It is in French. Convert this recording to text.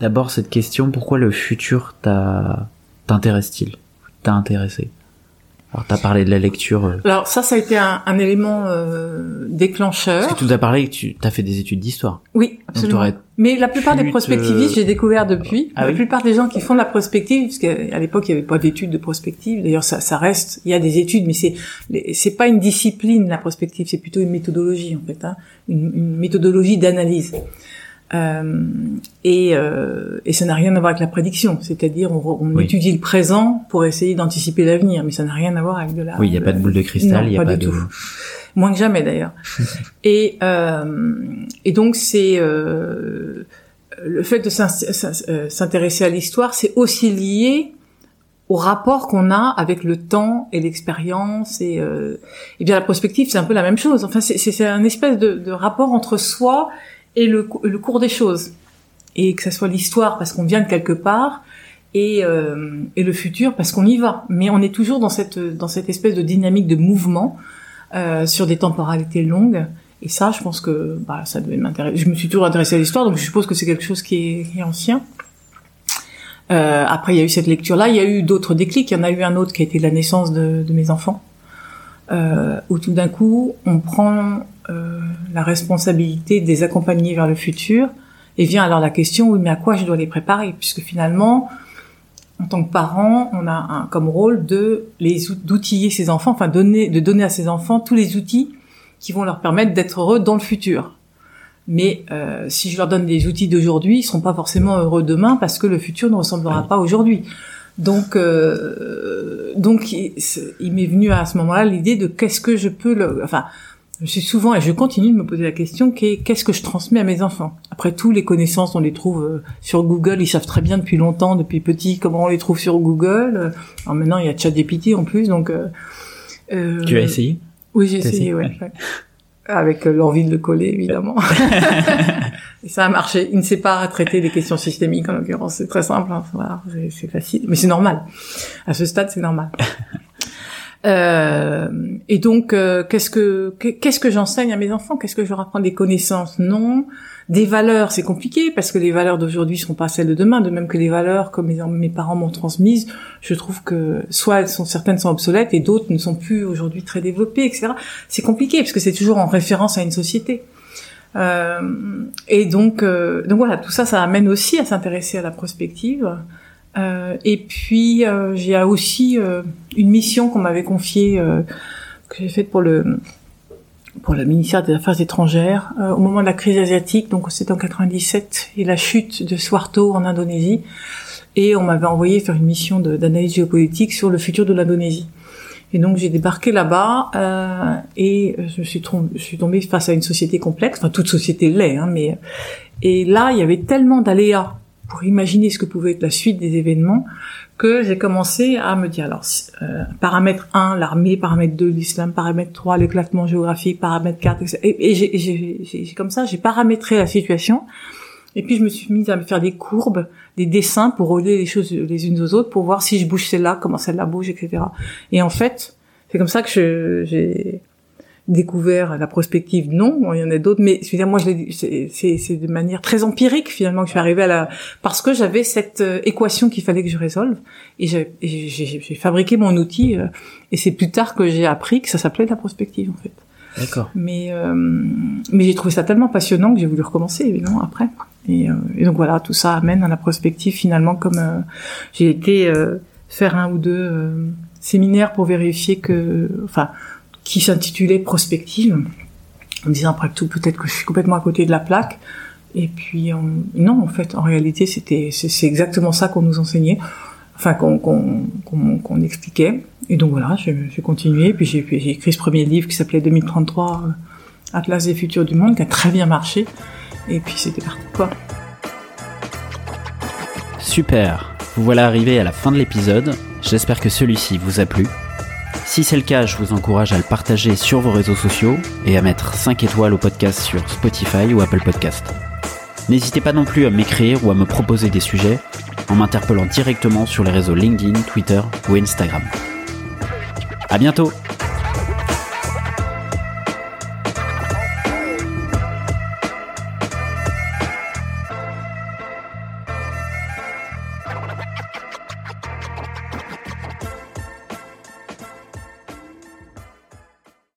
D'abord cette question, pourquoi le futur t'intéresse-t-il T'a intéressé? Alors t'as parlé de la lecture, euh, Alors ça, ça a été un, un élément euh, déclencheur. parce que tu as parlé que tu as fait des études d'histoire. Oui, absolument. Mais la plupart des prospectivistes, te- j'ai découvert depuis, Ah la oui? plupart des gens qui font de la prospective, parce qu'à l'époque il n'y avait pas d'études de prospective. D'ailleurs, ça, ça reste. Il y a des études, mais c'est c'est pas une discipline la prospective, c'est plutôt une méthodologie en fait, hein, une, une méthodologie d'analyse. Euh, et, euh, et ça n'a rien à voir avec la prédiction, c'est-à-dire on, re- on Oui. étudie le présent pour essayer d'anticiper l'avenir, mais ça n'a rien à voir avec de la. Oui, il n'y a pas de boule de cristal, il n'y a pas pas, de... tout. moins que jamais d'ailleurs. et euh, et donc c'est euh, le fait de euh, s'intéresser à l'histoire, c'est aussi lié au rapport qu'on a avec le temps et l'expérience et euh, et bien la prospective c'est un peu la même chose. Enfin c'est un espèce de, de rapport entre soi et le le cours des choses et que ça soit l'histoire parce qu'on vient de quelque part et, euh, et le futur parce qu'on y va. Mais on est toujours dans cette dans cette espèce de dynamique de mouvement euh, sur des temporalités longues. Et ça, je pense que bah, ça devait m'intéresser. Je me suis toujours intéressée à l'histoire, donc je suppose que c'est quelque chose qui est, qui est ancien. Euh, après, il y a eu cette lecture-là. Il y a eu d'autres déclics. Il y en a eu un autre qui a été la naissance de, de mes enfants, euh, où tout d'un coup, on prend euh, la responsabilité de les accompagner vers le futur. Et vient alors la question, oui, mais à quoi je dois les préparer? Puisque finalement, en tant que parent, on a un, comme rôle de les out- d'outiller ses enfants, enfin donner, de donner à ses enfants tous les outils qui vont leur permettre d'être heureux dans le futur. Mais euh, si je leur donne les outils d'aujourd'hui, ils seront pas forcément heureux demain parce que le futur ne ressemblera pas aujourd'hui. Donc, euh, donc, il, m'est venu à ce moment-là l'idée de qu'est-ce que je peux, le, enfin, je suis souvent et je continue de me poser la question qu'est- qu'est-ce que je transmets à mes enfants? Après tout, les connaissances, on les trouve euh, sur Google. Ils savent très bien depuis longtemps, depuis petit, comment on les trouve sur Google. Alors maintenant, il y a ChatGPT en plus, donc. euh, euh, Tu as essayé? Oui, j'ai essayé, essayé, ouais. ouais. Avec euh, l'envie de le coller, évidemment. Et ça a marché. Il ne sait pas traiter des questions systémiques, en l'occurrence. C'est très simple, hein. Voilà, c'est facile. Mais c'est normal. À ce stade, c'est normal. Euh, et donc, euh, qu'est-ce que qu'est-ce que j'enseigne à mes enfants? Qu'est-ce que je leur apprends? Des connaissances? Non. Des valeurs, c'est compliqué parce que les valeurs d'aujourd'hui sont pas celles de demain. De même que les valeurs que mes, mes parents m'ont transmises, je trouve que soit elles sont certaines sont obsolètes et d'autres ne sont plus aujourd'hui très développées, etc. C'est compliqué parce que c'est toujours en référence à une société. Euh, et donc, euh, donc voilà, tout ça, ça amène aussi à s'intéresser à la prospective. Euh, et puis, euh, j'ai aussi euh, une mission qu'on m'avait confiée, que j'ai faite pour le pour le ministère des Affaires étrangères euh, au moment de la crise asiatique. Donc, c'était en 97 et la chute de Suharto en Indonésie. Et on m'avait envoyé faire une mission d'analyse géopolitique sur le futur de l'Indonésie. Et donc j'ai débarqué là-bas euh, et je suis, je suis tombée face à une société complexe, enfin toute société l'est, hein, mais et là il y avait tellement d'aléas pour imaginer ce que pouvait être la suite des événements que j'ai commencé à me dire alors euh, paramètre 1 l'armée, paramètre 2 l'islam, paramètre 3 l'éclatement géographique, paramètre 4 etc. et, et j'ai- comme ça j'ai paramétré la situation et puis je me suis mise à me faire des courbes, des dessins pour relier les choses les unes aux autres, pour voir si je bouge celle-là, comment celle-là bouge, etc. Et en fait, c'est comme ça que j'ai découvert la prospective. Non, Bon, il y en a d'autres, mais je veux dire, moi, c'est- de manière très empirique finalement que je suis arrivée à la parce que j'avais cette euh, équation qu'il fallait que je résolve et j'ai fabriqué mon outil euh, et c'est plus tard que j'ai appris que ça s'appelait la prospective en fait. D'accord. Mais euh, mais j'ai trouvé ça tellement passionnant que j'ai voulu recommencer évidemment après. Et, euh, et donc voilà, tout ça amène à la prospective finalement comme euh, j'ai été euh, faire un ou deux euh, séminaires pour vérifier que, enfin, qui s'intitulait prospective, en me disant après tout peut-être que je suis complètement à côté de la plaque. Et puis non, en fait, en réalité, c'était c'est exactement ça qu'on nous enseignait, enfin qu'on qu'on qu'on expliquait. Et donc voilà, j'ai continué. Puis j'ai écrit ce premier livre qui s'appelait 2033 euh, Atlas des futurs du monde, qui a très bien marché. Et puis c'était parti quoi. Super. Vous voilà arrivé à la fin de l'épisode. J'espère que celui-ci vous a plu. Si c'est le cas, je vous encourage à le partager sur vos réseaux sociaux et à mettre 5 étoiles au podcast sur Spotify ou Apple Podcast. N'hésitez pas non plus à m'écrire ou à me proposer des sujets en m'interpellant directement sur les réseaux LinkedIn, Twitter ou Instagram. À bientôt